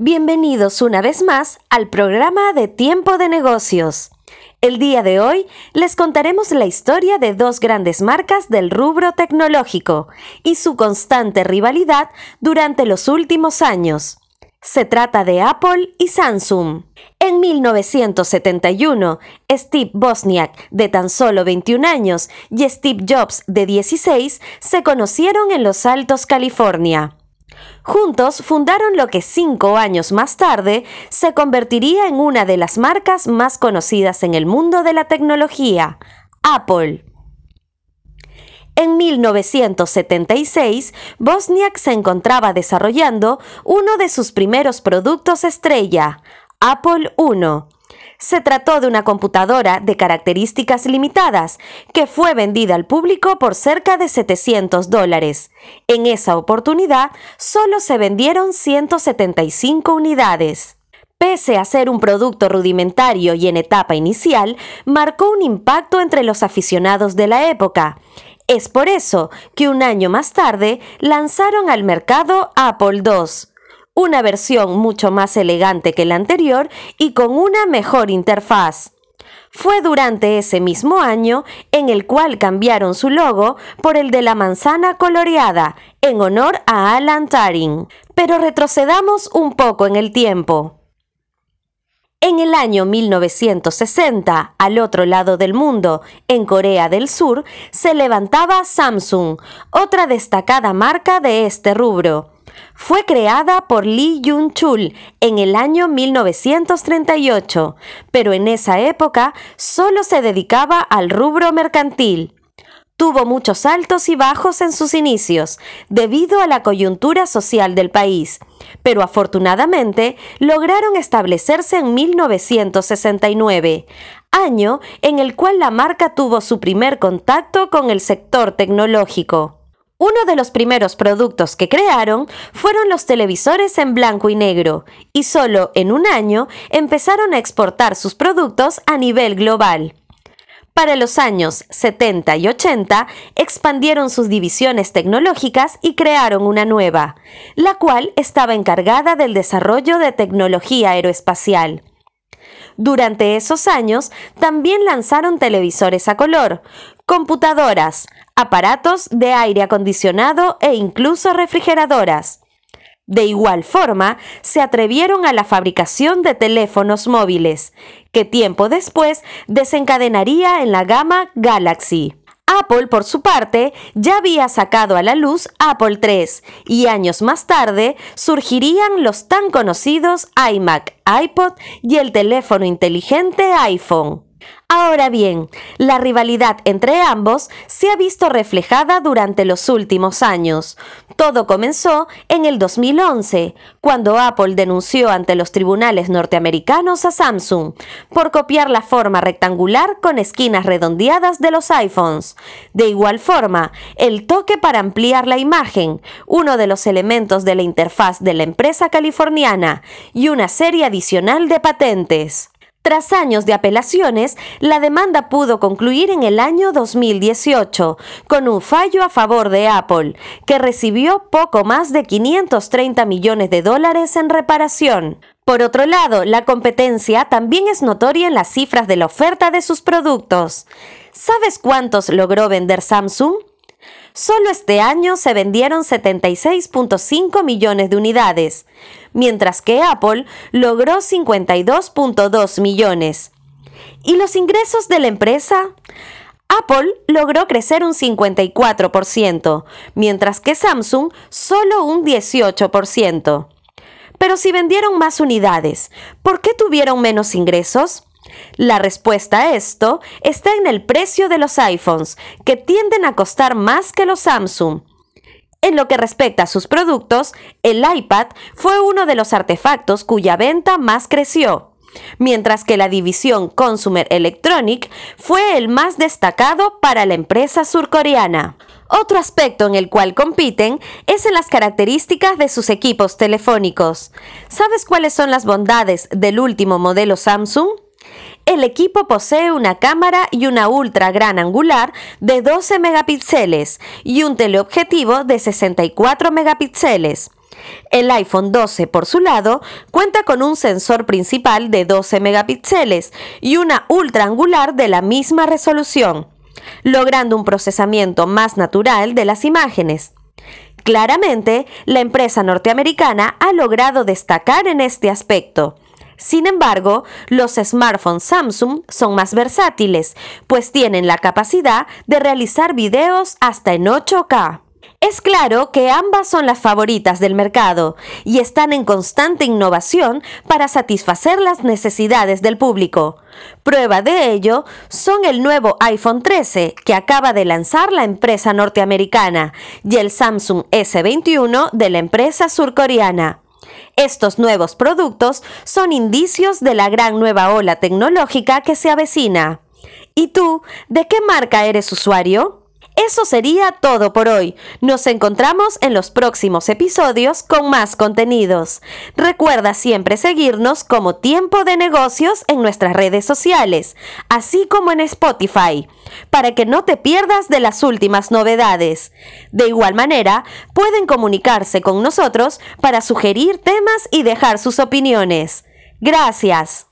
Bienvenidos una vez más al programa de Tiempo de Negocios. El día de hoy les contaremos la historia de dos grandes marcas del rubro tecnológico y su constante rivalidad durante los últimos años. Se trata de Apple y Samsung. En 1971, Steve Bosniak, de tan solo 21 años, y Steve Jobs, de 16, se conocieron en Los Altos, California. Juntos fundaron lo que cinco años más tarde se convertiría en una de las marcas más conocidas en el mundo de la tecnología, Apple. En 1976, Bosniak se encontraba desarrollando uno de sus primeros productos estrella, Apple I, se trató de una computadora de características limitadas que fue vendida al público por cerca de 700 dólares. En esa oportunidad solo se vendieron 175 unidades. Pese a ser un producto rudimentario y en etapa inicial, marcó un impacto entre los aficionados de la época. Es por eso que un año más tarde lanzaron al mercado Apple II, una versión mucho más elegante que la anterior y con una mejor interfaz. Fue durante ese mismo año en el cual cambiaron su logo por el de la manzana coloreada, en honor a Alan Turing. Pero retrocedamos un poco en el tiempo. En el año 1960, al otro lado del mundo, en Corea del Sur, se levantaba Samsung, otra destacada marca de este rubro. Fue creada por Lee Jun-chul en el año 1938, pero en esa época solo se dedicaba al rubro mercantil. Tuvo muchos altos y bajos en sus inicios, debido a la coyuntura social del país, pero afortunadamente lograron establecerse en 1969, año en el cual la marca tuvo su primer contacto con el sector tecnológico. Uno de los primeros productos que crearon fueron los televisores en blanco y negro, y solo en un año empezaron a exportar sus productos a nivel global. Para los años 70 y 80 expandieron sus divisiones tecnológicas y crearon una nueva, la cual estaba encargada del desarrollo de tecnología aeroespacial. Durante esos años también lanzaron televisores a color, computadoras, aparatos de aire acondicionado e incluso refrigeradoras. De igual forma, se atrevieron a la fabricación de teléfonos móviles, que tiempo después desencadenaría en la gama Galaxy. Apple, por su parte, ya había sacado a la luz Apple III y años más tarde surgirían los tan conocidos iMac, iPod y el teléfono inteligente iPhone. Ahora bien, la rivalidad entre ambos se ha visto reflejada durante los últimos años. Todo comenzó en el 2011, cuando Apple denunció ante los tribunales norteamericanos a Samsung por copiar la forma rectangular con esquinas redondeadas de los iPhones. De igual forma, el toque para ampliar la imagen, uno de los elementos de la interfaz de la empresa californiana, y una serie adicional de patentes. Tras años de apelaciones, la demanda pudo concluir en el año 2018 con un fallo a favor de Apple, que recibió poco más de 530 millones de dólares en reparación. Por otro lado, la competencia también es notoria en las cifras de la oferta de sus productos. ¿Sabes cuántos logró vender Samsung? Solo este año se vendieron 76.5 millones de unidades, mientras que Apple logró 52.2 millones. ¿Y los ingresos de la empresa? Apple logró crecer un 54%, mientras que Samsung solo un 18%. Pero si vendieron más unidades, ¿por qué tuvieron menos ingresos? La respuesta a esto está en el precio de los iPhones, que tienden a costar más que los Samsung. En lo que respecta a sus productos, el iPad fue uno de los artefactos cuya venta más creció, mientras que la división Consumer Electronic fue el más destacado para la empresa surcoreana. Otro aspecto en el cual compiten es en las características de sus equipos telefónicos. ¿Sabes cuáles son las bondades del último modelo Samsung? El equipo posee una cámara y una ultra gran angular de 12 megapíxeles y un teleobjetivo de 64 megapíxeles. El iPhone 12, por su lado, cuenta con un sensor principal de 12 megapíxeles y una ultra angular de la misma resolución, logrando un procesamiento más natural de las imágenes. Claramente, la empresa norteamericana ha logrado destacar en este aspecto. Sin embargo, los smartphones Samsung son más versátiles, pues tienen la capacidad de realizar videos hasta en 8K. Es claro que ambas son las favoritas del mercado y están en constante innovación para satisfacer las necesidades del público. Prueba de ello son el nuevo iPhone 13 que acaba de lanzar la empresa norteamericana y el Samsung S21 de la empresa surcoreana. Estos nuevos productos son indicios de la gran nueva ola tecnológica que se avecina. ¿Y tú, de qué marca eres usuario? Eso sería todo por hoy. Nos encontramos en los próximos episodios con más contenidos. Recuerda siempre seguirnos como Tiempo de Negocios en nuestras redes sociales, así como en Spotify, para que no te pierdas de las últimas novedades. De igual manera, pueden comunicarse con nosotros para sugerir temas y dejar sus opiniones. Gracias.